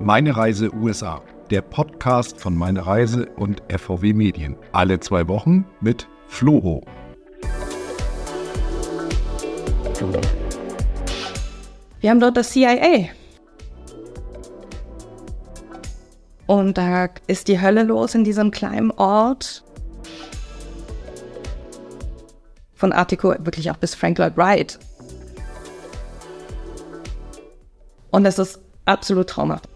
Meine Reise USA, der Podcast von Meine Reise und FVW Medien. Alle zwei Wochen mit Floho. Wir haben dort das CIA. Und da ist die Hölle los in diesem kleinen Ort. Von Artico wirklich auch bis Frank Lloyd Wright. Und es ist absolut traumhaft.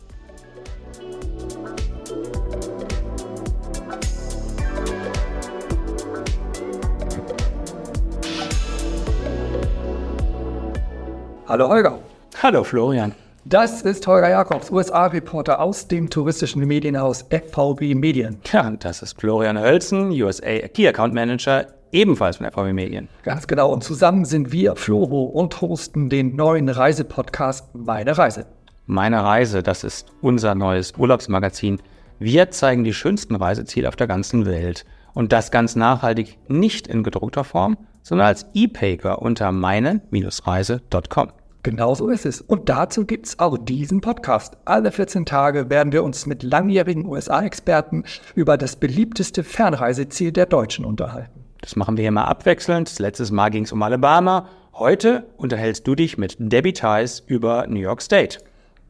Hallo Holger. Hallo Florian. Das ist Holger Jakobs, USA-Reporter aus dem touristischen Medienhaus FVB Medien. Ja, und das ist Florian Hölzen, USA Key Account Manager, ebenfalls von FVB Medien. Ganz genau. Und zusammen sind wir Floro und hosten den neuen Reisepodcast Meine Reise. Meine Reise, das ist unser neues Urlaubsmagazin. Wir zeigen die schönsten Reiseziele auf der ganzen Welt. Und das ganz nachhaltig nicht in gedruckter Form, sondern als E-Paper unter meine-reise.com. Genau so ist es. Und dazu gibt es auch diesen Podcast. Alle 14 Tage werden wir uns mit langjährigen USA-Experten über das beliebteste Fernreiseziel der Deutschen unterhalten. Das machen wir immer abwechselnd. Letztes Mal ging es um Alabama. Heute unterhältst du dich mit Debbie Tice über New York State.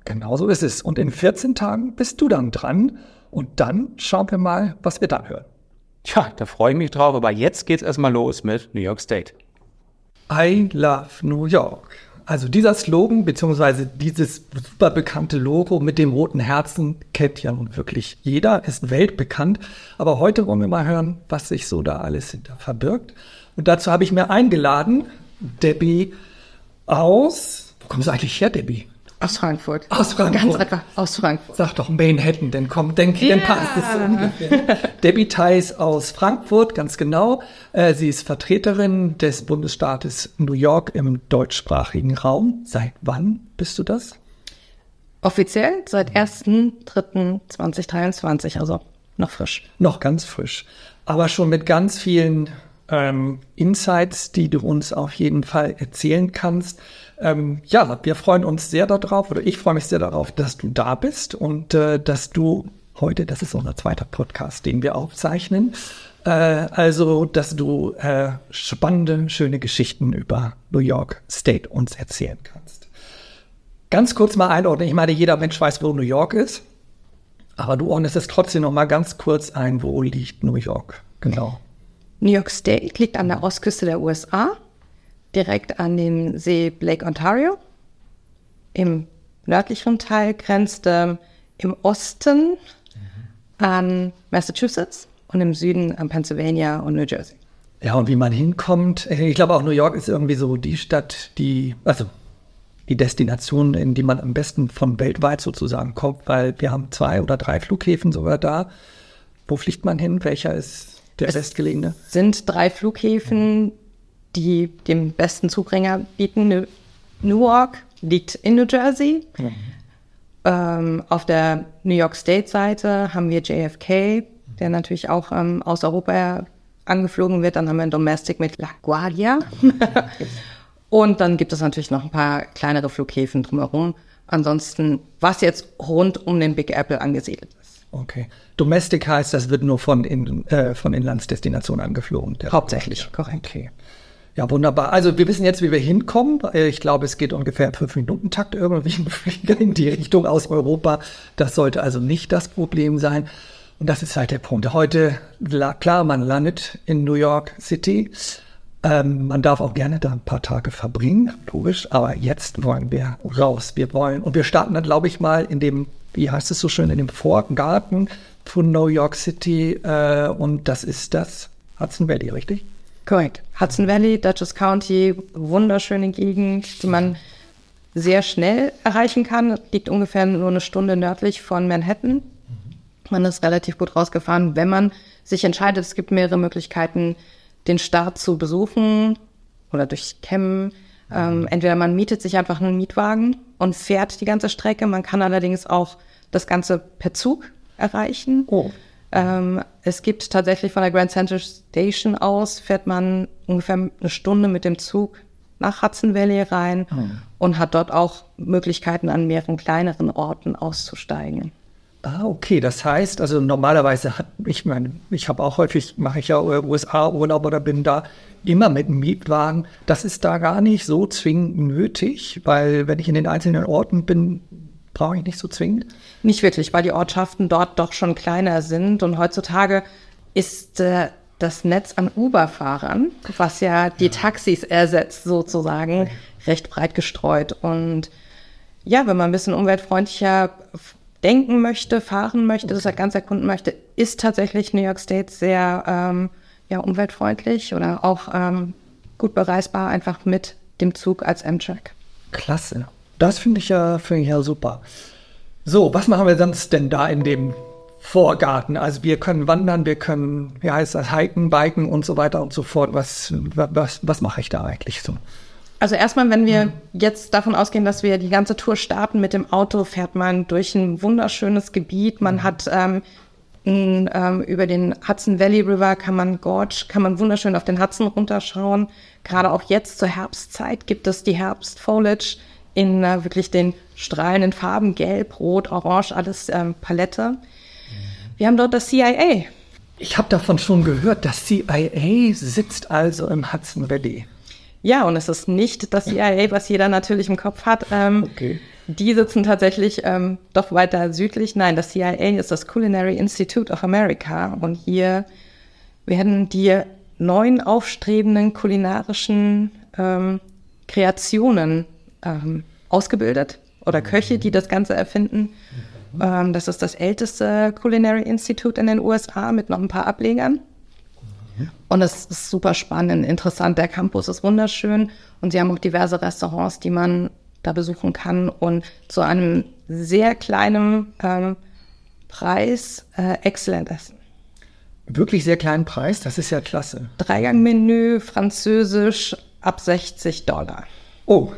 Genau so ist es. Und in 14 Tagen bist du dann dran. Und dann schauen wir mal, was wir dann hören. Tja, da freue ich mich drauf. Aber jetzt geht's erstmal los mit New York State. I love New York. Also dieser Slogan beziehungsweise dieses super bekannte Logo mit dem roten Herzen kennt ja nun wirklich jeder, ist weltbekannt. Aber heute wollen wir mal hören, was sich so da alles hinter verbirgt. Und dazu habe ich mir eingeladen, Debbie aus, wo kommst du eigentlich her, Debbie? Aus Frankfurt. Aus Frankfurt. Ganz einfach aus Frankfurt. Sag doch Manhattan, denn komm, denk, yeah. dann passt es ungefähr. Debbie Theis aus Frankfurt, ganz genau. Äh, sie ist Vertreterin des Bundesstaates New York im deutschsprachigen Raum. Seit wann bist du das? Offiziell seit 1.3.2023, also noch frisch. Noch ganz frisch. Aber schon mit ganz vielen ähm, Insights, die du uns auf jeden Fall erzählen kannst. Ähm, ja, wir freuen uns sehr darauf, oder ich freue mich sehr darauf, dass du da bist und äh, dass du heute, das ist unser zweiter Podcast, den wir aufzeichnen, äh, also, dass du äh, spannende, schöne Geschichten über New York State uns erzählen kannst. Ganz kurz mal einordnen. Ich meine, jeder Mensch weiß, wo New York ist. Aber du ordnest es trotzdem noch mal ganz kurz ein, wo liegt New York? Genau. New York State liegt an der Ostküste der USA, direkt an dem See Lake Ontario. Im nördlichen Teil grenzt ähm, im Osten mhm. an Massachusetts und im Süden an Pennsylvania und New Jersey. Ja, und wie man hinkommt, äh, ich glaube auch New York ist irgendwie so die Stadt, die, also die Destination, in die man am besten von weltweit sozusagen kommt, weil wir haben zwei oder drei Flughäfen sogar da. Wo fliegt man hin? Welcher ist der es bestgelegene? sind drei Flughäfen, die den besten Zugringer bieten. Newark liegt in New Jersey. Mhm. Ähm, auf der New York State-Seite haben wir JFK, der natürlich auch ähm, aus Europa angeflogen wird. Dann haben wir ein Domestic mit LaGuardia. Und dann gibt es natürlich noch ein paar kleinere Flughäfen drumherum. Ansonsten, was jetzt rund um den Big Apple angesiedelt ist. Okay. Domestic heißt, das wird nur von, in, äh, von Inlandsdestinationen angeflogen. Hauptsächlich, korrekt. Okay. Ja, wunderbar. Also wir wissen jetzt, wie wir hinkommen. Ich glaube, es geht ungefähr fünf Minuten Takt irgendwie in die Richtung aus Europa. Das sollte also nicht das Problem sein. Und das ist halt der Punkt. Heute, klar, man landet in New York City. Ähm, man darf auch gerne da ein paar Tage verbringen, logisch. Aber jetzt wollen wir raus. Wir wollen, und wir starten dann, glaube ich, mal in dem, wie heißt es so schön, in dem Vorgarten von New York City. Äh, und das ist das Hudson Valley, richtig? Korrekt. Hudson Valley, Dutchess County, wunderschöne Gegend, die man sehr schnell erreichen kann. Liegt ungefähr nur eine Stunde nördlich von Manhattan. Man ist relativ gut rausgefahren, wenn man sich entscheidet. Es gibt mehrere Möglichkeiten, den Start zu besuchen oder durch Cammen. Ähm, entweder man mietet sich einfach einen Mietwagen und fährt die ganze Strecke. Man kann allerdings auch das Ganze per Zug erreichen. Oh. Ähm, es gibt tatsächlich von der Grand Central Station aus, fährt man ungefähr eine Stunde mit dem Zug nach Hudson Valley rein und hat dort auch Möglichkeiten, an mehreren kleineren Orten auszusteigen. Ah, okay. Das heißt, also normalerweise hat, ich meine, ich habe auch häufig, mache ich ja USA-Urlaub oder bin da immer mit einem Mietwagen. Das ist da gar nicht so zwingend nötig, weil wenn ich in den einzelnen Orten bin, brauche ich nicht so zwingend. Nicht wirklich, weil die Ortschaften dort doch schon kleiner sind und heutzutage ist äh, das Netz an Uber-Fahrern, was ja die Taxis ersetzt sozusagen, recht breit gestreut. Und ja, wenn man ein bisschen umweltfreundlicher denken möchte, fahren möchte, das ganz erkunden möchte, ist tatsächlich New York State sehr ähm, ja, umweltfreundlich oder auch ähm, gut bereisbar, einfach mit dem Zug als Amtrak. Klasse. Das finde ich ja, finde ich ja super. So, was machen wir sonst denn da in dem Vorgarten? Also wir können wandern, wir können, wie heißt das, hiken, biken und so weiter und so fort. Was, was, was mache ich da eigentlich so? Also erstmal, wenn wir jetzt davon ausgehen, dass wir die ganze Tour starten mit dem Auto, fährt man durch ein wunderschönes Gebiet. Man hat ähm, in, ähm, über den Hudson Valley River kann man Gorge, kann man wunderschön auf den Hudson runterschauen. Gerade auch jetzt zur Herbstzeit gibt es die Herbstfoliage in äh, wirklich den strahlenden Farben, gelb, rot, orange, alles ähm, Palette. Wir haben dort das CIA. Ich habe davon schon gehört, das CIA sitzt also im Hudson Valley. Ja, und es ist nicht das CIA, was jeder natürlich im Kopf hat. Ähm, Okay. Die sitzen tatsächlich ähm, doch weiter südlich. Nein, das CIA ist das Culinary Institute of America. Und hier werden die neuen aufstrebenden kulinarischen ähm, Kreationen ähm, ausgebildet oder Köche, die das Ganze erfinden. Ähm, das ist das älteste Culinary Institute in den USA mit noch ein paar Ablegern. Und es ist super spannend, interessant. Der Campus ist wunderschön und sie haben auch diverse Restaurants, die man da besuchen kann und zu einem sehr kleinen ähm, Preis äh, exzellent essen. Wirklich sehr kleinen Preis, das ist ja klasse. Dreigangmenü, französisch, ab 60 Dollar. Oh,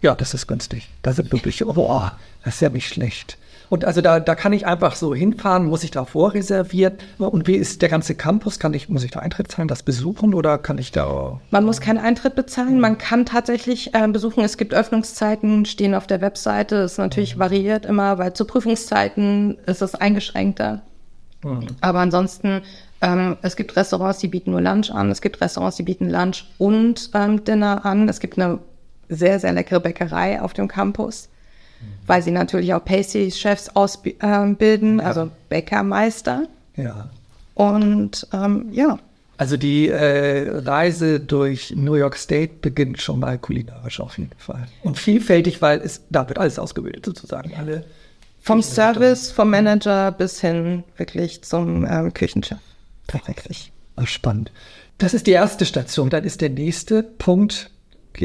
ja, das ist günstig. Das ist wirklich, oh, das ist ja nicht schlecht. Und also da, da kann ich einfach so hinfahren, muss ich da vorreserviert. Und wie ist der ganze Campus? Kann ich, muss ich da Eintritt zahlen, das besuchen oder kann ich da. Man muss keinen Eintritt bezahlen, man kann tatsächlich äh, besuchen. Es gibt Öffnungszeiten, stehen auf der Webseite. Es ist natürlich variiert immer, weil zu Prüfungszeiten ist es eingeschränkter. Aber ansonsten, ähm, es gibt Restaurants, die bieten nur Lunch an. Es gibt Restaurants, die bieten Lunch und ähm, Dinner an. Es gibt eine sehr, sehr leckere Bäckerei auf dem Campus, weil sie natürlich auch Pastry-Chefs ausbilden, also Bäckermeister. Ja. Und ähm, ja, Also die äh, Reise durch New York State beginnt schon mal kulinarisch auf jeden Fall. Und vielfältig, weil es, da wird alles ausgebildet sozusagen. Alle. vom Service, vom Manager bis hin wirklich zum ähm, Küchenchef. Tatsächlich. Spannend. Das ist die erste Station. Dann ist der nächste Punkt,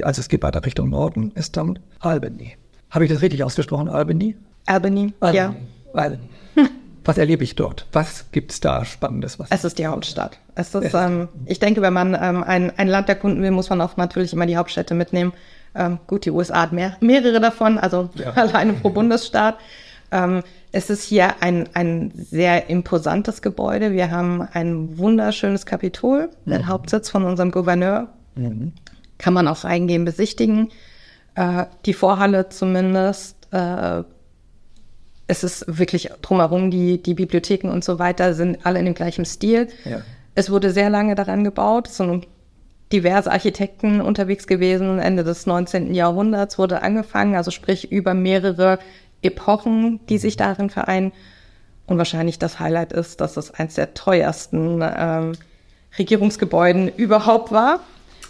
also es geht weiter Richtung Norden, ist dann Albany. Habe ich das richtig ausgesprochen, Albany? Albany, ja. Albany. Was erlebe ich dort? Was gibt es da Spannendes? Was Es ist die Hauptstadt. Es ist, ähm, ich denke, wenn man ähm, ein, ein Land erkunden will, muss man auch natürlich immer die Hauptstädte mitnehmen. Ähm, gut, die USA hat mehr, mehrere davon, also Ja. alleine pro Bundesstaat. Ähm, es ist hier ein, ein sehr imposantes Gebäude. Wir haben ein wunderschönes Kapitol, den Hauptsitz von unserem Gouverneur. Kann man auch reingehen, besichtigen. Äh, die Vorhalle zumindest. Äh, es ist wirklich drumherum, die, die Bibliotheken und so weiter sind alle in dem gleichen Stil. Ja. Es wurde sehr lange daran gebaut, es sind diverse Architekten unterwegs gewesen. Ende des 19. Jahrhunderts wurde angefangen, also sprich über mehrere Epochen, die sich darin vereinen. Und wahrscheinlich das Highlight ist, dass es eines der teuersten ähm, Regierungsgebäuden überhaupt war.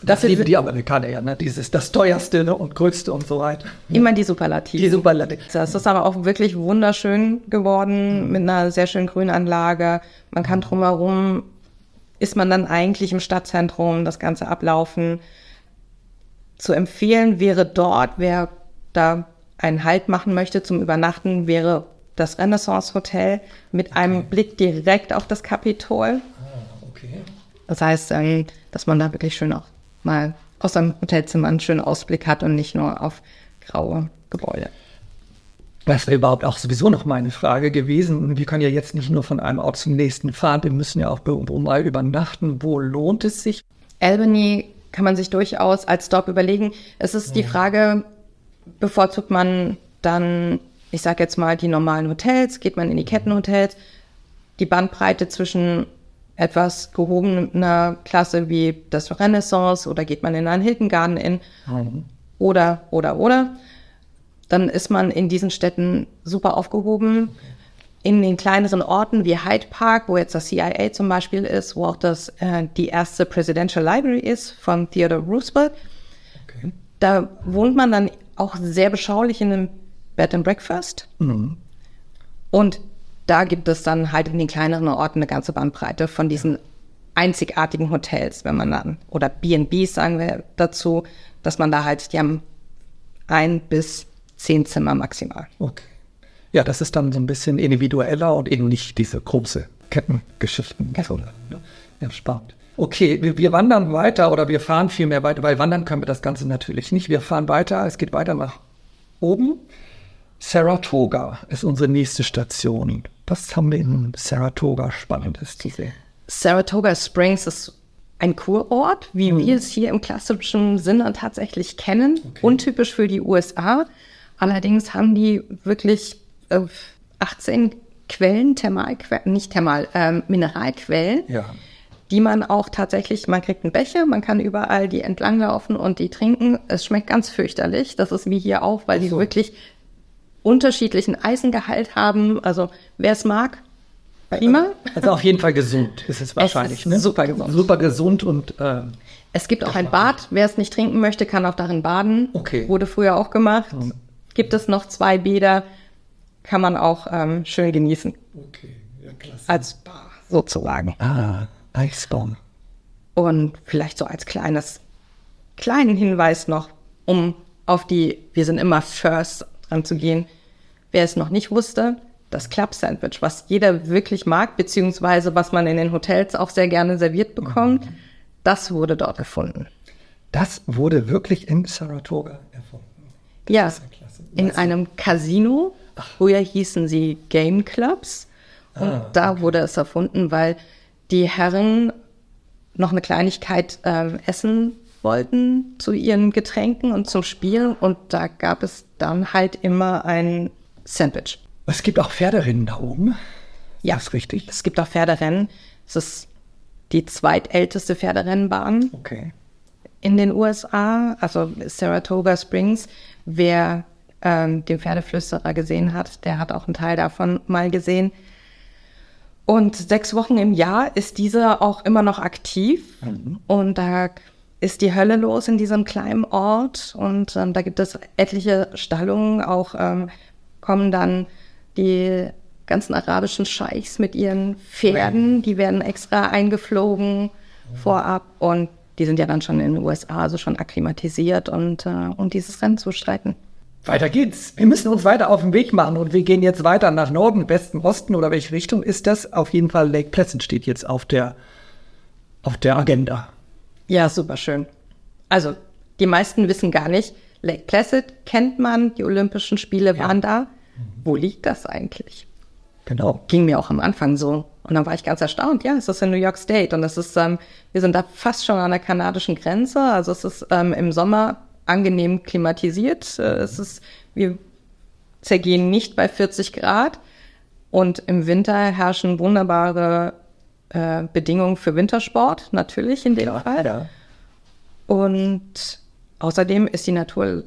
Das lieben die Amerikaner ja, ne? Dieses, das teuerste ne? und größte und so weiter. immer die Superlativen. Die Superlative. Es ist aber auch wirklich wunderschön geworden mit einer sehr schönen Grünanlage. Man kann drumherum, ist man dann eigentlich im Stadtzentrum, das Ganze ablaufen. Zu empfehlen wäre dort, wer da einen Halt machen möchte zum Übernachten, wäre das Renaissance Hotel mit einem Blick direkt auf das Kapitol. Okay. Das heißt, ähm, dass man da wirklich schön auch mal aus seinem Hotelzimmer einen schönen Ausblick hat und nicht nur auf graue Gebäude. Das wäre überhaupt auch sowieso noch meine Frage gewesen. Wir können ja jetzt nicht nur von einem Ort zum nächsten fahren, wir müssen ja auch irgendwo mal übernachten. Wo lohnt es sich? Albany kann man sich durchaus als Stop überlegen. Es ist die Frage, bevorzugt man dann, ich sage jetzt mal, die normalen Hotels, geht man in die Kettenhotels, die Bandbreite zwischen etwas gehobener Klasse wie das Renaissance oder geht man in einen Hilton Garden Inn oder, oder, oder. Dann ist man in diesen Städten super aufgehoben. In den kleineren Orten wie Hyde Park, wo jetzt das CIA zum Beispiel ist, wo auch das, äh, die erste Presidential Library ist von Theodore Roosevelt, Okay. da wohnt man dann auch sehr beschaulich in einem Bed and Breakfast. Und da gibt es dann halt in den kleineren Orten eine ganze Bandbreite von diesen einzigartigen Hotels, wenn man dann, oder B&Bs sagen wir dazu, dass man da halt, die haben ein bis zehn Zimmer maximal. Okay. Ja, das ist dann so ein bisschen individueller und eben nicht diese große Kettengeschichten. So, ne? Ja, spannend. Okay, wir, wir wandern weiter oder wir fahren viel mehr weiter, weil wandern können wir das Ganze natürlich nicht. Wir fahren weiter, es geht weiter nach oben. Saratoga ist unsere nächste Station. Was haben wir in Saratoga Spannendes zu sehen? Saratoga Springs ist ein Kurort, wie wir es hier im klassischen Sinne tatsächlich kennen, untypisch für die USA. Allerdings haben die wirklich äh, 18 Quellen, Thermalquellen, nicht Thermal, ähm, Mineralquellen, Ja. die man auch tatsächlich, man kriegt einen Becher, man kann überall die entlanglaufen und die trinken. Es schmeckt ganz fürchterlich. Das ist wie hier auch, weil die wirklich unterschiedlichen Eisengehalt haben. Also wer es mag, prima. Also auf jeden Fall gesund ist es wahrscheinlich. ist ne? super gesund. Super gesund und äh, Es gibt auch ein Bad. Wer es nicht trinken möchte, kann auch darin baden. Okay. Wurde früher auch gemacht. Gibt es noch zwei Bäder, kann man auch ähm, schön genießen. okay, ja klasse. Als Bar sozusagen. Ah, Eisbaum. Und vielleicht so als kleines, kleinen Hinweis noch, um auf die, wir sind immer first dran zu gehen. Wer es noch nicht wusste, das Club Sandwich, was jeder wirklich mag, beziehungsweise was man in den Hotels auch sehr gerne serviert bekommt, das wurde dort erfunden. Das wurde wirklich in Saratoga erfunden. Ja, klasse. in einem Casino. Früher hießen sie Game Clubs. Und da wurde es erfunden, weil die Herren noch eine Kleinigkeit ähm, essen wollten zu ihren Getränken und zum Spielen. Und da gab es dann halt immer ein Sandwich. Es gibt auch Pferderennen da oben. Ja, Das ist richtig. es gibt auch Pferderennen. Es ist die zweitälteste Pferderennbahn. Okay. in den USA, also Saratoga Springs. Wer ähm, den Pferdeflüsterer gesehen hat, der hat auch einen Teil davon mal gesehen. Und sechs Wochen im Jahr ist dieser auch immer noch aktiv. Und da ist die Hölle los in diesem kleinen Ort. Und ähm, da gibt es etliche Stallungen. Auch ähm, kommen dann die ganzen arabischen Scheichs mit ihren Pferden. Die werden extra eingeflogen vorab. Und die sind ja dann schon in den USA, also schon akklimatisiert und äh, um dieses Rennen zu streiten. Weiter geht's. Wir müssen uns weiter auf den Weg machen und wir gehen jetzt weiter nach Norden, Westen, Osten oder welche Richtung ist das? Auf jeden Fall Lake Placid steht jetzt auf der, auf der Agenda. Ja, super schön. Also, die meisten wissen gar nicht, Lake Placid kennt man, die Olympischen Spiele waren da. Wo liegt das eigentlich? Genau. Ging mir auch am Anfang so. Und dann war ich ganz erstaunt, ja, es ist in New York State und es ist, ähm, wir sind da fast schon an der kanadischen Grenze. Also es ist ähm, im Sommer angenehm klimatisiert. Äh, es ist, wir zergehen nicht bei 40 Grad und im Winter herrschen wunderbare äh, Bedingungen für Wintersport, natürlich in dem Fall. Ja. Und außerdem ist die Natur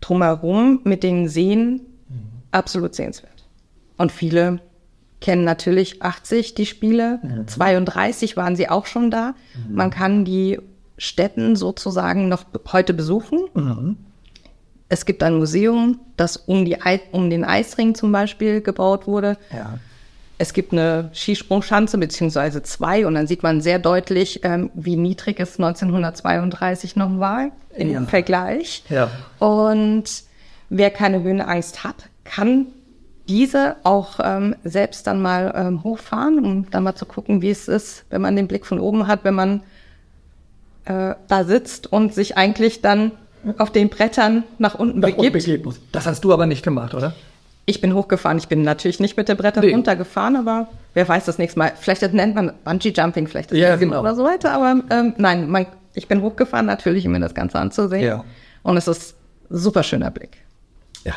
drumherum mit den Seen absolut sehenswert. Und viele kennen natürlich 80 die Spiele, 32 waren sie auch schon da. Man kann die Städten sozusagen noch heute besuchen. Es gibt ein Museum, das um, die um den Eisring zum Beispiel gebaut wurde. Ja. Es gibt eine Skisprungschanze beziehungsweise zwei und dann sieht man sehr deutlich, ähm, wie niedrig es 1932 noch war im Ja. Vergleich. Ja. Und wer keine Höhenangst hat, kann diese auch ähm, selbst dann mal ähm, hochfahren, um dann mal zu gucken, wie es ist, wenn man den Blick von oben hat, wenn man äh, da sitzt und sich eigentlich dann auf den Brettern nach unten Nach unten begibt. begeben muss. Das hast du aber nicht gemacht, oder? Ich bin hochgefahren. Ich bin natürlich nicht mit den Brettern Nee. runtergefahren, aber wer weiß das nächste Mal. Vielleicht nennt man Bungee Jumping, vielleicht das Ja, genau. oder so weiter. Aber ähm, nein, man ich bin hochgefahren natürlich, um mir das Ganze anzusehen. Ja. Und es ist super schöner Blick. Ja,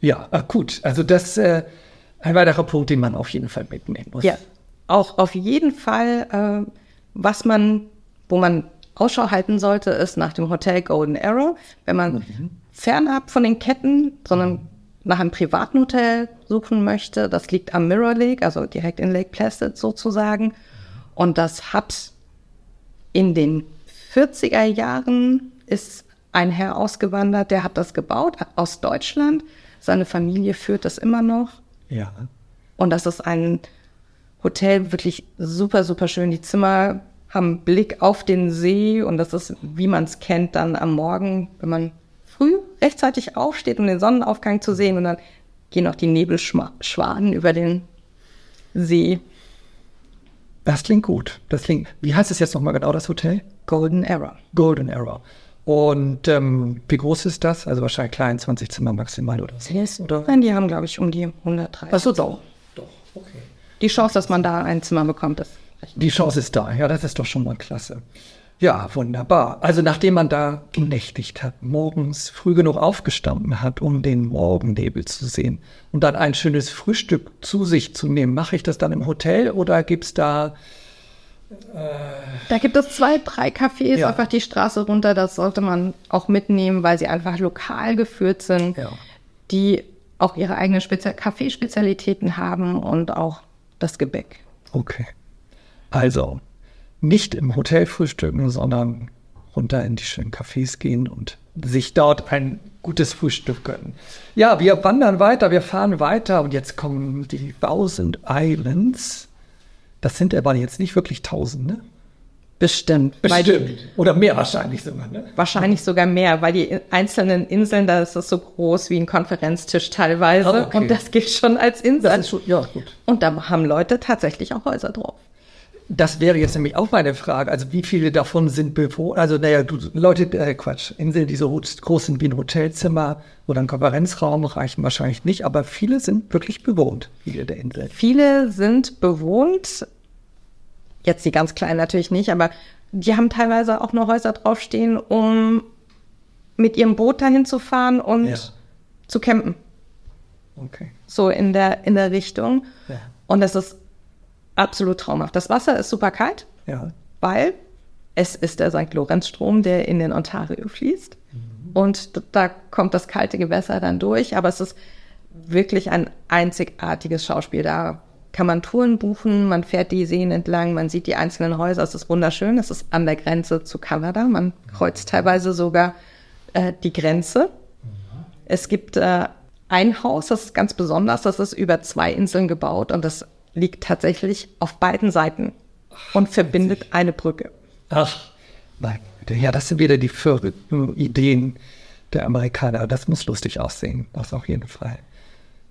ja, ah, gut. Also das äh, ein weiterer Punkt, den man auf jeden Fall mitnehmen muss. Ja, auch auf jeden Fall, äh, was man, wo man Ausschau halten sollte, ist nach dem Hotel Golden Arrow. Wenn man fernab von den Ketten, sondern nach einem privaten Hotel suchen möchte, das liegt am Mirror Lake, also direkt in Lake Placid sozusagen. Und das hat in den 40er Jahren ist ein Herr ausgewandert, der hat das gebaut aus Deutschland. Seine Familie führt das immer noch. Ja. Und das ist ein Hotel, wirklich super, super schön. Die Zimmer haben Blick auf den See und das ist, wie man es kennt, dann am Morgen, wenn man rechtzeitig aufsteht, um den Sonnenaufgang zu sehen und dann gehen auch die Nebelschwaden über den See. Das klingt gut. Das klingt. Wie heißt es jetzt nochmal genau, das Hotel? Golden Era. Golden Arrow. Und ähm, wie groß ist das? Also wahrscheinlich klein, 20 Zimmer maximal oder so. Oder? Nein, die haben, glaube ich, um die 130. Achso, doch. Doch, okay. Die Chance, dass man da ein Zimmer bekommt, ist recht. Die Chance ist da. Ja, das ist doch schon mal klasse. Ja, wunderbar. Also nachdem man da genächtigt hat, morgens früh genug aufgestanden hat, um den Morgennebel zu sehen und dann ein schönes Frühstück zu sich zu nehmen, mache ich das dann im Hotel oder gibt's da Da gibt es zwei, drei Cafés Ja. einfach die Straße runter. Das sollte man auch mitnehmen, weil sie einfach lokal geführt sind, Ja. die auch ihre eigenen Spezi Kaffeespezialitäten haben und auch das Gebäck. Okay. Also, nicht im Hotel frühstücken, sondern runter in die schönen Cafés gehen und sich dort ein gutes Frühstück gönnen. Ja, wir wandern weiter, wir fahren weiter und jetzt kommen die Thousand Islands. Das sind aber jetzt nicht wirklich tausend, ne? Bestimmt. Die, Oder mehr wahrscheinlich sogar, ne? wahrscheinlich sogar mehr, weil die einzelnen Inseln, da ist das so groß wie ein Konferenztisch teilweise. Ah, okay. Und das gilt schon als Insel. Schon, ja, gut. und da haben Leute tatsächlich auch Häuser drauf. Das wäre jetzt nämlich auch meine Frage. Also wie viele davon sind bewohnt? Also naja, du, Leute, äh, Quatsch, Inseln, die so groß sind wie ein Hotelzimmer oder ein Konferenzraum, reichen wahrscheinlich nicht, aber viele sind wirklich bewohnt, viele der Inseln. Viele sind bewohnt, jetzt die ganz kleinen natürlich nicht, aber die haben teilweise auch noch Häuser draufstehen, um mit ihrem Boot dahin zu fahren und Ja. zu campen. Okay. So in der, in der Richtung. Ja. Und das ist absolut traumhaft. Das Wasser ist super kalt, Ja. weil es ist der St. Lorenz-Strom, der in den Ontario fließt. Und d- da kommt das kalte Gewässer dann durch. Aber es ist wirklich ein einzigartiges Schauspiel. Da kann man Touren buchen, man fährt die Seen entlang, man sieht die einzelnen Häuser. Es ist wunderschön. Es ist an der Grenze zu Kanada. Man kreuzt teilweise sogar äh, die Grenze. Es gibt äh, ein Haus, das ist ganz besonders, das ist über zwei Inseln gebaut und das liegt tatsächlich auf beiden Seiten und verbindet eine Brücke. Ach, mein Güte. Ja, das sind wieder die verrückten Ideen der Amerikaner. Das muss lustig aussehen, das auf jeden Fall.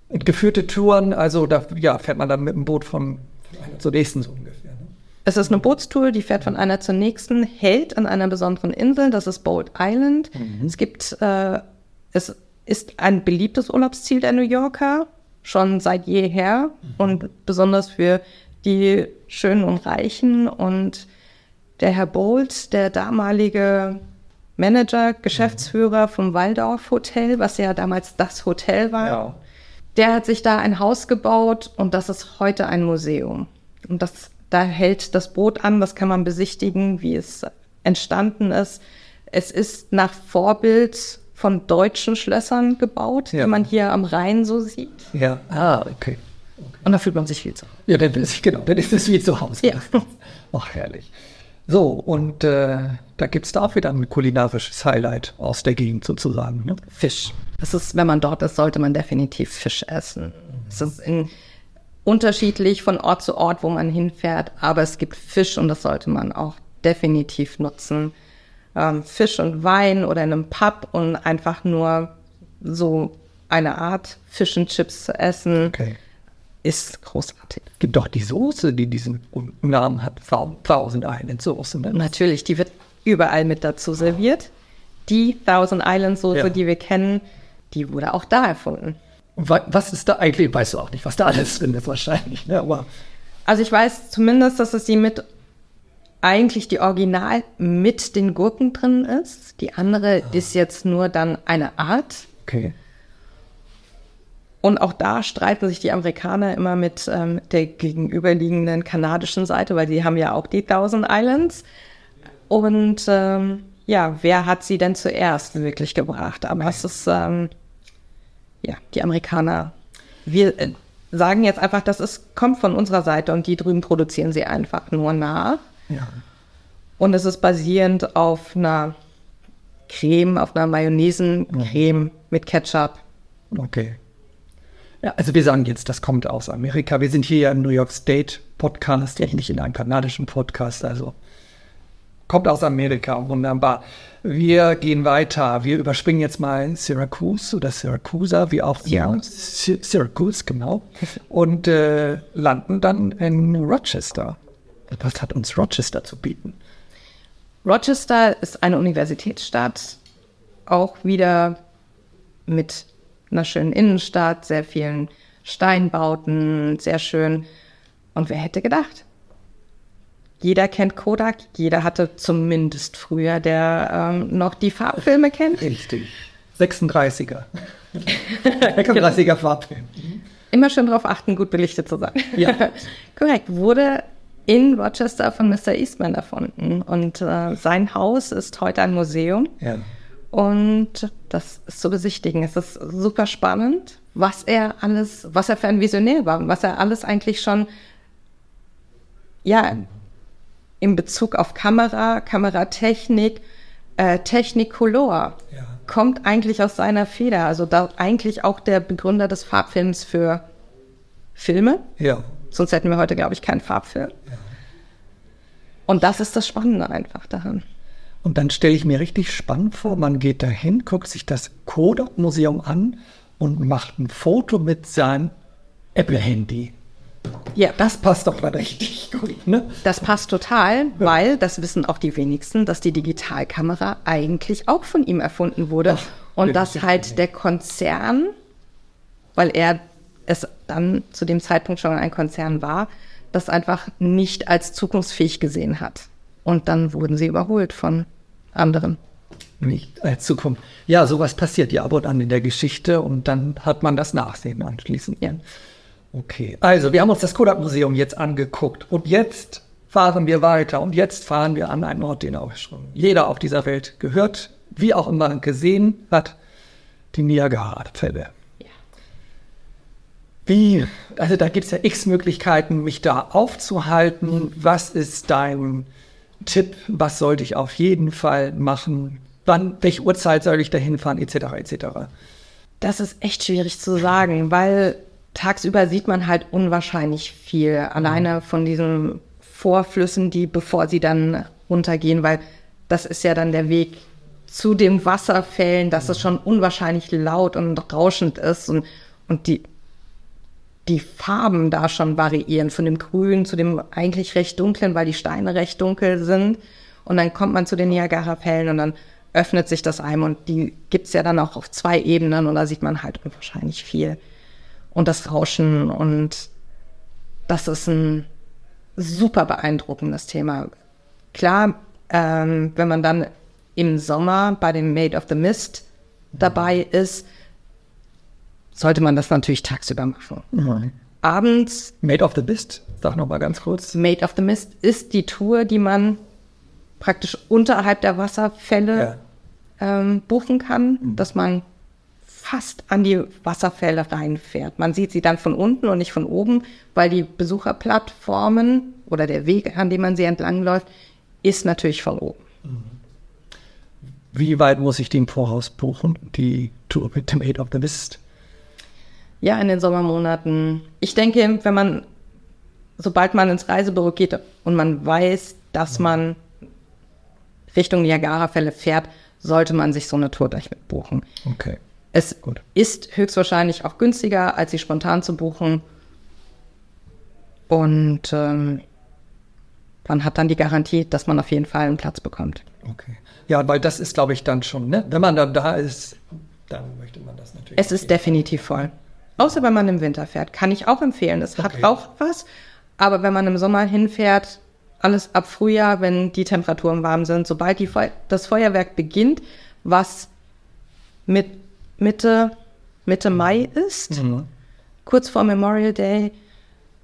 Und geführte Touren, also da ja, fährt man dann mit dem Boot von, einer zur nächsten so ungefähr. Ne? Es ist eine Bootstour, die fährt von einer zur nächsten, hält an einer besonderen Insel, das ist Boat Island. Es gibt, äh, es ist ein beliebtes Urlaubsziel der New Yorker, schon seit jeher und besonders für die Schönen und Reichen. Und der Herr Bolt, der damalige Manager, Geschäftsführer vom Waldorf Hotel, was ja damals das Hotel war, Ja. der hat sich da ein Haus gebaut und das ist heute ein Museum. Und das, da hält das Boot an, das kann man besichtigen, wie es entstanden ist. Es ist nach Vorbild von deutschen Schlössern gebaut, Ja. die man hier am Rhein so sieht. Ja, ah, okay. Und da fühlt man sich viel zu. Ja, dann ist genau, dann ist es wie zu Hause. Ja. Ach, herrlich. So, und äh, da gibt es da auch wieder ein kulinarisches Highlight aus der Gegend sozusagen. Ne? Fisch. Das ist, wenn man dort ist, sollte man definitiv Fisch essen. Es ist in, unterschiedlich von Ort zu Ort, wo man hinfährt, aber es gibt Fisch und das sollte man auch definitiv nutzen. Ähm, Fisch und Wein oder in einem Pub und einfach nur so eine Art Fish and Chips zu essen, Okay. ist großartig. Gibt doch die Soße, die diesen Namen hat, Thousand Island Soße. Ne? Natürlich, die wird überall mit dazu serviert. Die Thousand Island Soße, Ja. die wir kennen, die wurde auch da erfunden. Und wa- was ist da eigentlich, weißt du auch nicht, was da alles drin ist wahrscheinlich. Ne? Aber Also ich weiß zumindest, dass es die mit eigentlich die Original mit den Gurken drin ist. Die andere ist jetzt nur dann eine Art. Okay. Und auch da streiten sich die Amerikaner immer mit ähm, der gegenüberliegenden kanadischen Seite, weil die haben ja auch die Thousand Islands. Und ähm, ja, wer hat sie denn zuerst wirklich gebracht? Aber es ist, ähm, ja, die Amerikaner. Wir äh, sagen jetzt einfach, das ist, kommt von unserer Seite und die drüben produzieren sie einfach nur nach. Ja. Und es ist basierend auf einer Creme, auf einer Mayonnaise-Creme mit Ketchup. Okay. Ja, also wir sagen jetzt, das kommt aus Amerika. Wir sind hier ja im New York State Podcast, nicht in einem kanadischen Podcast. Also kommt aus Amerika, wunderbar. Wir gehen weiter. Wir überspringen jetzt mal Syracuse oder Syracusa, wie auch Ja. immer. Sy Syracuse, genau. Und äh, landen dann in Rochester. Was hat uns Rochester zu bieten? Rochester ist eine Universitätsstadt, auch wieder mit einer schönen Innenstadt, sehr vielen Steinbauten, sehr schön. Und wer hätte gedacht? Jeder kennt Kodak, jeder hatte zumindest früher, der ähm, noch die Farbfilme kennt. Richtig. 36er. 36er Farbfilm. Immer schön darauf achten, gut belichtet zu sein. Ja. Korrekt. Wurde in Rochester von Mr. Eastman erfunden. Und äh, sein Haus ist heute ein Museum. Ja. Und das ist zu besichtigen. Es ist super spannend, was er alles, was er für ein Visionär war, was er alles eigentlich schon, ja, in Bezug auf Kamera, Kameratechnik, äh, Technicolor, Ja. kommt eigentlich aus seiner Feder. Also da eigentlich auch der Begründer des Farbfilms für Filme. Ja. Sonst hätten wir heute, glaube ich, keinen Farbfilm. Und das ist das Spannende einfach daran. Und dann stelle ich mir richtig spannend vor, man geht dahin, guckt sich das Kodak-Museum an und macht ein Foto mit seinem Apple-Handy. Ja, Das passt doch mal richtig gut, ne? Das passt total, weil das wissen auch die wenigsten, dass die Digitalkamera eigentlich auch von ihm erfunden wurde. Ach, und dass halt der Konzern, weil er es dann zu dem Zeitpunkt schon ein Konzern war, das einfach nicht als zukunftsfähig gesehen hat. Und dann wurden sie überholt von anderen. Nicht als Zukunft. Ja, sowas passiert ja ab und an in der Geschichte und dann hat man das Nachsehen anschließend. Ja. Okay, also wir haben uns das Kodak-Museum jetzt angeguckt und jetzt fahren wir weiter und jetzt fahren wir an einen Ort, den auch schon jeder auf dieser Welt gehört, wie auch immer gesehen hat, die Niagara-Fälle. Wie, also da gibt es ja x Möglichkeiten, mich da aufzuhalten. Was ist dein Tipp? Was sollte ich auf jeden Fall machen? Wann, welche Uhrzeit soll ich da hinfahren, etc., etc.? Das ist echt schwierig zu sagen, weil tagsüber sieht man halt unwahrscheinlich viel. Alleine von diesen Vorflüssen, die bevor sie dann runtergehen, weil das ist ja dann der Weg zu den Wasserfällen, dass es schon unwahrscheinlich laut und rauschend ist und, und die, die Farben da schon variieren, von dem Grün zu dem eigentlich recht dunklen, weil die Steine recht dunkel sind. Und dann kommt man zu den Niagara-Fällen und dann öffnet sich das einem und die gibt's ja dann auch auf zwei Ebenen und da sieht man halt unwahrscheinlich viel. Und das Rauschen und das ist ein super beeindruckendes Thema. Klar, ähm, wenn man dann im Sommer bei dem Made of the Mist dabei ist, sollte man das natürlich tagsüber machen. Abends Made of the Beast, sag noch mal ganz kurz. Made of the Mist ist die Tour, die man praktisch unterhalb der Wasserfälle ähm, buchen kann, dass man fast an die Wasserfälle reinfährt. Man sieht sie dann von unten und nicht von oben, weil die Besucherplattformen oder der Weg, an dem man sie entlangläuft, ist natürlich von oben. Wie weit muss ich die im Voraus buchen, die Tour mit dem Made of the Mist? Ja, in den Sommermonaten. Ich denke, wenn man, sobald man ins Reisebüro geht und man weiß, dass man Richtung Niagarafälle fährt, sollte man sich so eine Tour gleich mit buchen. Okay. Es Gut. ist höchstwahrscheinlich auch günstiger, als sie spontan zu buchen. Und ähm, man hat dann die Garantie, dass man auf jeden Fall einen Platz bekommt. Okay. Ja, weil das ist, glaube ich, dann schon, ne? Wenn man dann da ist, dann möchte man das natürlich. Es ist definitiv voll. Außer wenn man im Winter fährt. Kann ich auch empfehlen. Es Okay. hat auch was. Aber wenn man im Sommer hinfährt, alles ab Frühjahr, wenn die Temperaturen warm sind. Sobald die Feu das Feuerwerk beginnt, was mit Mitte, Mitte Mai ist, kurz vor Memorial Day,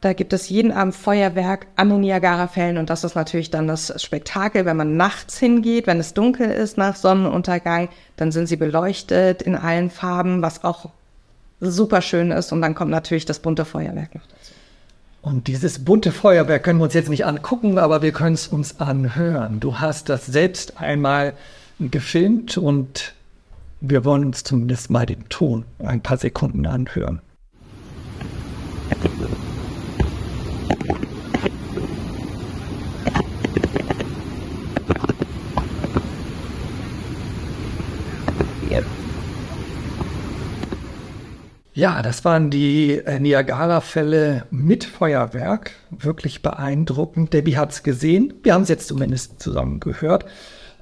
da gibt es jeden Abend Feuerwerk an den Niagara-Fällen und das ist natürlich dann das Spektakel, wenn man nachts hingeht, wenn es dunkel ist nach Sonnenuntergang, dann sind sie beleuchtet in allen Farben, was auch super schön ist und dann kommt natürlich das bunte Feuerwerk noch dazu. Und dieses bunte Feuerwerk können wir uns jetzt nicht angucken, aber wir können es uns anhören. Du hast das selbst einmal gefilmt und wir wollen uns zumindest mal den Ton ein paar Sekunden anhören. Ja, das waren die äh, Niagara-Fälle mit Feuerwerk. Wirklich beeindruckend. Debbie hat's gesehen. Wir haben es jetzt zumindest zusammen gehört.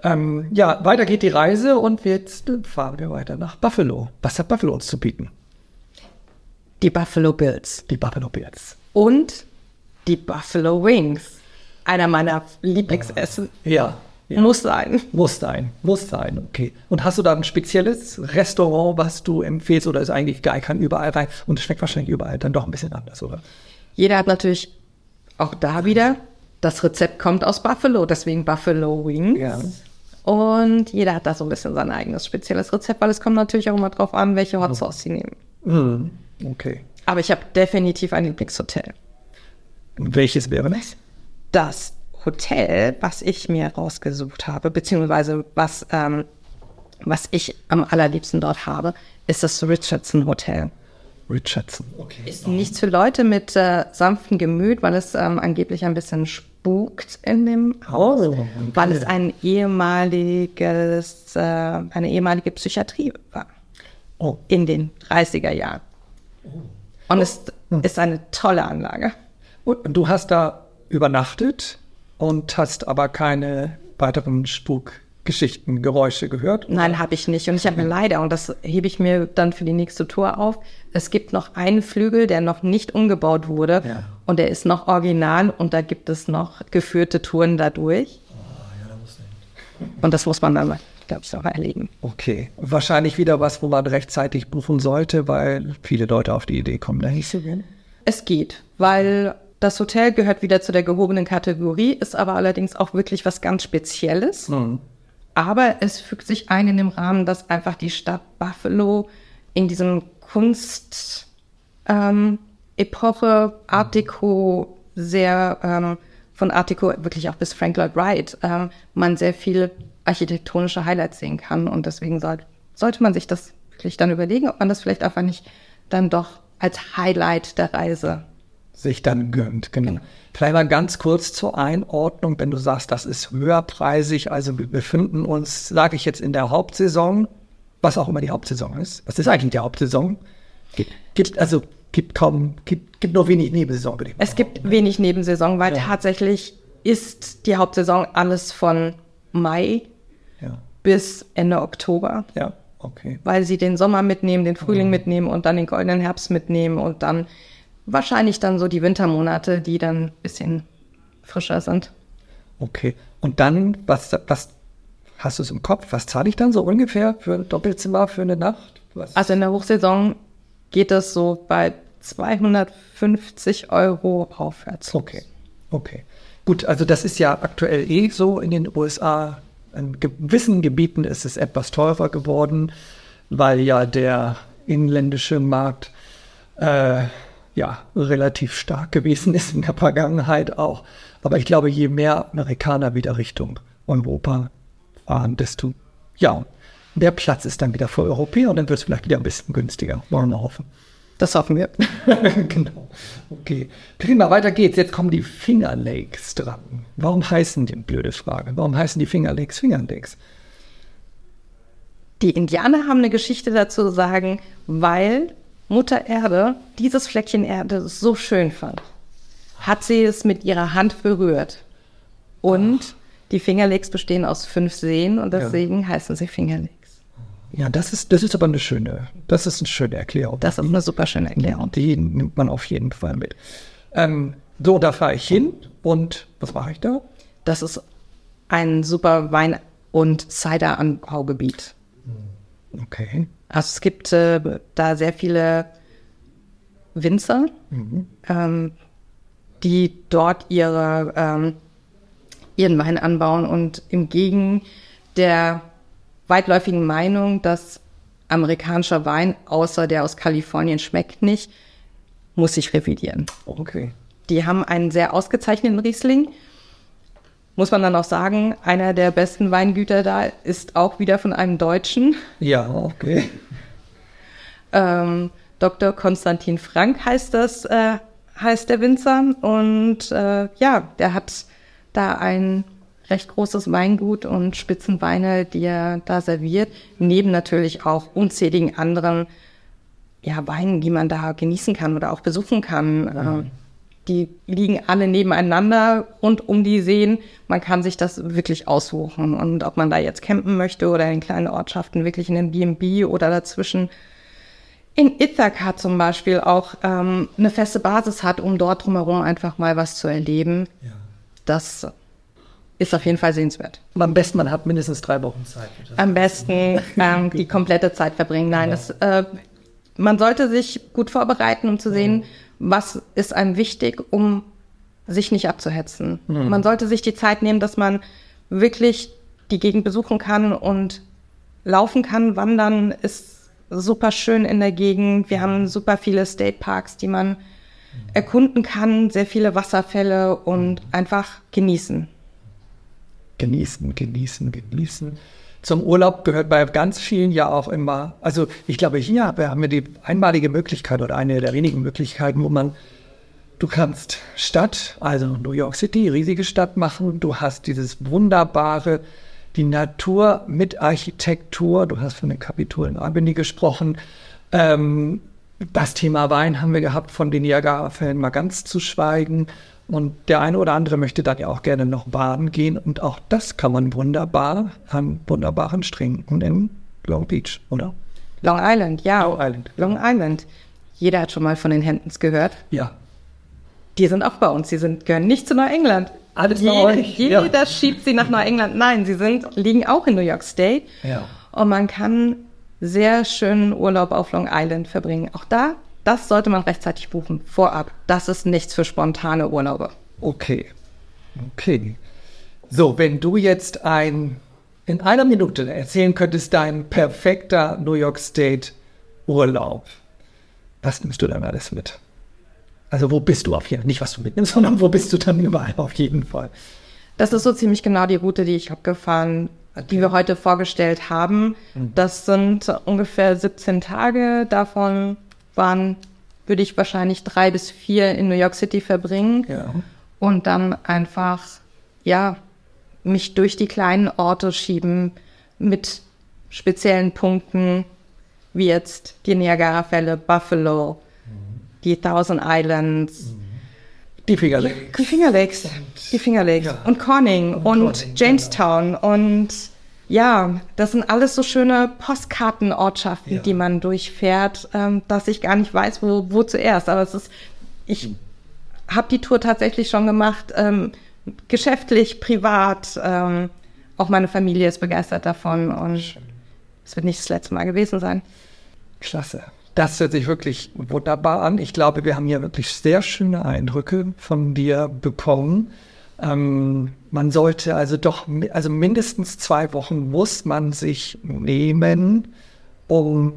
Ähm, ja, weiter geht die Reise und jetzt fahren wir weiter nach Buffalo. Was hat Buffalo uns zu bieten? Die Buffalo Bills Die Buffalo Bills. und die Buffalo Wings. Einer meiner Lieblingsessen. Ja, ja. Muss sein. Muss sein, muss sein, okay. Und hast du da ein spezielles Restaurant, was du empfehlst, oder ist eigentlich geil, kann überall rein und es schmeckt wahrscheinlich überall dann doch ein bisschen anders, oder? Jeder hat natürlich auch da wieder, das Rezept kommt aus Buffalo, deswegen Buffalo Wings. Ja. Und jeder hat da so ein bisschen sein eigenes spezielles Rezept, weil es kommt natürlich auch immer drauf an, welche Hot Sauce sie nehmen. Mhm. Okay. Aber ich habe definitiv ein Lieblingshotel. Welches wäre das? Das Hotel, was ich mir rausgesucht habe, beziehungsweise was, ähm, was ich am allerliebsten dort habe, ist das Richardson Hotel. Richardson. Okay. Ist nichts für Leute mit äh, sanftem Gemüt, weil es ähm, angeblich ein bisschen spukt in dem Haus, Oh, okay. weil es ein ehemaliges, äh, eine ehemalige Psychiatrie war Oh, in den 30er Jahren. Und es ist eine tolle Anlage. und du hast da übernachtet und hast aber keine weiteren Spukgeschichten, Geräusche gehört? Nein, habe ich nicht. Und ich habe mir leider, und das hebe ich mir dann für die nächste Tour auf, es gibt noch einen Flügel, der noch nicht umgebaut wurde. Ja. Und der ist noch original und da gibt es noch geführte Touren dadurch. Und das muss man dann, glaube ich, noch erleben. Okay. Wahrscheinlich wieder was, wo man rechtzeitig buchen sollte, weil viele Leute auf die Idee kommen, da gehen. Es geht, weil das Hotel gehört wieder zu der gehobenen Kategorie, ist aber allerdings auch wirklich was ganz Spezielles. Aber es fügt sich ein in dem Rahmen, dass einfach die Stadt Buffalo in diesem Kunst ähm, Epoche Art Deco sehr ähm, von Art Deco wirklich auch bis Frank Lloyd Wright ähm, man sehr viel architektonische Highlights sehen kann und deswegen soll, sollte man sich das wirklich dann überlegen, ob man das vielleicht einfach nicht dann doch als Highlight der Reise sich dann gönnt. Genau. Vielleicht mal ganz kurz zur Einordnung, wenn du sagst, das ist höherpreisig. Also wir befinden uns, sage ich jetzt, in der Hauptsaison, was auch immer die Hauptsaison ist. Was ist eigentlich die Hauptsaison? Gibt, gibt also gibt kaum, gibt, gibt nur wenig Nebensaison, würde ich Es gibt wenig Nebensaison, weil tatsächlich ist die Hauptsaison alles von Mai Ja, bis Ende Oktober, ja, okay. weil sie den Sommer mitnehmen, den Frühling mitnehmen und dann den goldenen Herbst mitnehmen und dann wahrscheinlich dann so die Wintermonate, die dann ein bisschen frischer sind. Okay. Und dann, was, was hast du es im Kopf? Was zahle ich dann so ungefähr für ein Doppelzimmer für eine Nacht? Was? Also in der Hochsaison geht es so bei 250 Euro aufwärts. Okay, okay. Gut, also das ist ja aktuell eh so in den USA. In gewissen Gebieten ist es etwas teurer geworden, weil ja der inländische Markt äh, ja relativ stark gewesen ist in der Vergangenheit auch. Aber ich glaube, je mehr Amerikaner wieder Richtung Europa fahren, desto ja, mehr Platz ist dann wieder für Europäer und dann wird es vielleicht wieder ein bisschen günstiger. Wollen wir hoffen. Das hoffen wir. genau. Okay. Prima, weiter geht's. Jetzt kommen die Finger Lakes dran. Warum heißen die, blöde Frage, warum heißen die Finger Lakes Finger Lakes? Die Indianer haben eine Geschichte dazu zu sagen, weil Mutter Erde dieses Fleckchen Erde so schön fand, hat sie es mit ihrer Hand berührt. Und die Fingerlegs bestehen aus fünf Seen und deswegen heißen sie Fingerlegs. Ja, das ist, das ist aber eine schöne, das ist eine schöne Erklärung. Das ist eine super schöne Erklärung. Die nimmt man auf jeden Fall mit. Ähm, So, da fahre ich hin und was mache ich da? Das ist ein super Wein- und Cider-Anbaugebiet. Okay. Also es gibt äh, da sehr viele Winzer, ähm, die dort ihre, ähm, ihren Wein anbauen und im Gegen der weitläufigen Meinung, dass amerikanischer Wein, außer der aus Kalifornien, schmeckt nicht, muss sich revidieren. Okay. Die haben einen sehr ausgezeichneten Riesling. Muss man dann auch sagen, einer der besten Weingüter da ist auch wieder von einem Deutschen. Ja, okay. Ähm, Dr. Konstantin Frank heißt das, äh, heißt der Winzer. Und äh, ja, der hat da ein recht großes Weingut und Spitzenweine, die er da serviert. Neben natürlich auch unzähligen anderen ja, Weinen, die man da genießen kann oder auch besuchen kann. Äh, die liegen alle nebeneinander rund um die Seen. Man kann sich das wirklich aussuchen. Und ob man da jetzt campen möchte oder in kleinen Ortschaften wirklich in einem B&B oder dazwischen in Ithaca zum Beispiel auch ähm, eine feste Basis hat, um dort drumherum einfach mal was zu erleben. Das ist auf jeden Fall sehenswert. Am besten, man hat mindestens drei Wochen Zeit. Am besten ähm, die komplette Zeit verbringen. Nein, das, äh, man sollte sich gut vorbereiten, um zu sehen, was ist einem wichtig, um sich nicht abzuhetzen. Man sollte sich die Zeit nehmen, dass man wirklich die Gegend besuchen kann und laufen kann. Wandern ist super schön in der Gegend. Wir haben super viele State Parks, die man erkunden kann, sehr viele Wasserfälle und einfach genießen. Genießen, genießen, genießen. Zum Urlaub gehört bei ganz vielen ja auch immer, also ich glaube, hier haben wir die einmalige Möglichkeit oder eine der wenigen Möglichkeiten, wo man, du kannst Stadt, also New York City, riesige Stadt machen, du hast dieses wunderbare, die Natur mit Architektur, du hast von den Kapitol in Albany gesprochen, ähm, das Thema Wein haben wir gehabt, von den Niagara-Fällen mal ganz zu schweigen. Und der eine oder andere möchte dann ja auch gerne noch baden gehen. Und auch das kann man wunderbar an wunderbaren Stränden in Long Beach, oder? Long Island, ja. Long Island. Long Island. Jeder hat schon mal von den Hamptons gehört. Ja. Die sind auch bei uns. Die sind, gehören nicht zu Neuengland. Alles bei Jeder, euch, jeder ja. schiebt sie nach Neuengland. Nein, sie sind, liegen auch in New York State. Ja. Und man kann sehr schönen Urlaub auf Long Island verbringen. Auch da, das sollte man rechtzeitig buchen, vorab. Das ist nichts für spontane Urlaube. Okay. Okay. So, wenn du jetzt ein, in einer Minute erzählen könntest, dein perfekter New York State Urlaub, was nimmst du dann alles mit? Also, wo bist du auf jeden Fall? Nicht, was du mitnimmst, sondern wo bist du dann überall auf jeden Fall? Das ist so ziemlich genau die Route, die ich abgefahren, die wir heute vorgestellt haben. Das sind ungefähr 17 Tage. Davon waren, würde ich wahrscheinlich drei bis vier in New York City verbringen. Ja. Und dann einfach, ja, mich durch die kleinen Orte schieben mit speziellen Punkten, wie jetzt die Niagara-Fälle, Buffalo, die Thousand Islands, Die Finger Lakes. die Finger Lakes, die Finger Lakes Ja. und Corning und, Corning, Jamestown und ja, das sind alles so schöne Postkartenortschaften, Ja. die man durchfährt, ähm, dass ich gar nicht weiß, wo, wo zuerst. Aber es ist, ich habe die Tour tatsächlich schon gemacht, ähm, geschäftlich, privat. Ähm, auch meine Familie ist begeistert davon und es wird nicht das letzte Mal gewesen sein. Klasse. Das hört sich wirklich wunderbar an. Ich glaube, wir haben hier wirklich sehr schöne Eindrücke von dir bekommen. Ähm, man sollte also doch, also mindestens zwei Wochen muss man sich nehmen, um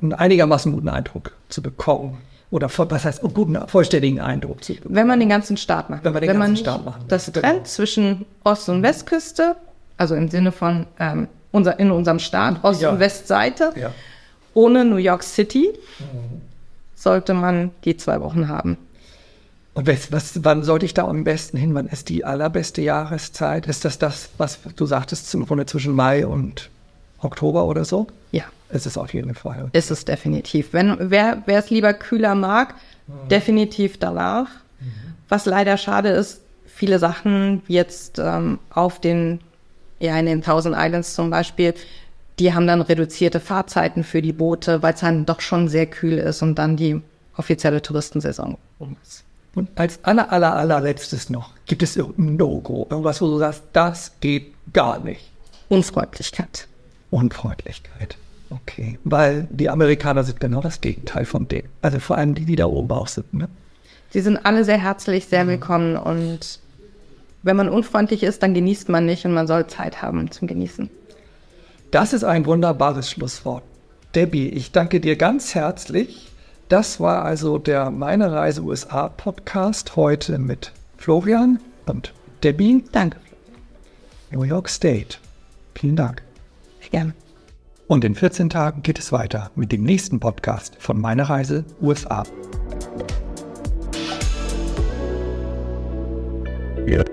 einen einigermaßen guten Eindruck zu bekommen. Oder voll- was heißt, einen guten, vollständigen Eindruck zu bekommen. Wenn man den ganzen Start macht. Wenn man den ganzen nicht Start machen Das trennt genau. zwischen Ost- und Westküste, also im Sinne von ähm, unser, in unserem Staat, Ost- Ja. und Westseite, Ja. ohne New York City, sollte man die zwei Wochen haben. Und was, was, wann sollte ich da am besten hin? Wann ist die allerbeste Jahreszeit? Ist das das, was du sagtest, zum Grunde zwischen Mai und Oktober oder so? Ja, Es ist auf jeden Fall. ist es definitiv. Wenn, wer, wer es lieber kühler mag, definitiv danach. Was leider schade ist, viele Sachen, jetzt ähm, auf den, ja, in den Thousand Islands zum Beispiel, die haben dann reduzierte Fahrzeiten für die Boote, weil es dann doch schon sehr kühl ist und dann die offizielle Touristensaison um ist. Und als aller, aller, allerletztes noch, gibt es irgendein No-Go? Irgendwas, wo du sagst, das geht gar nicht. Unfreundlichkeit. Unfreundlichkeit. Okay. Weil die Amerikaner sind genau das Gegenteil von denen. Also vor allem die, die da oben auch sind. Ne? Sie sind alle sehr herzlich, sehr willkommen und wenn man unfreundlich ist, dann genießt man nicht und man soll Zeit haben zum Genießen. Das ist ein wunderbares Schlusswort. Debbie, ich danke dir ganz herzlich. Das war also der Meine Reise USA Podcast heute mit Florian und Debbie. Danke. New York State. Vielen Dank. Gerne. Und in 14 Tagen geht es weiter mit dem nächsten Podcast von Meine Reise USA. Yeah.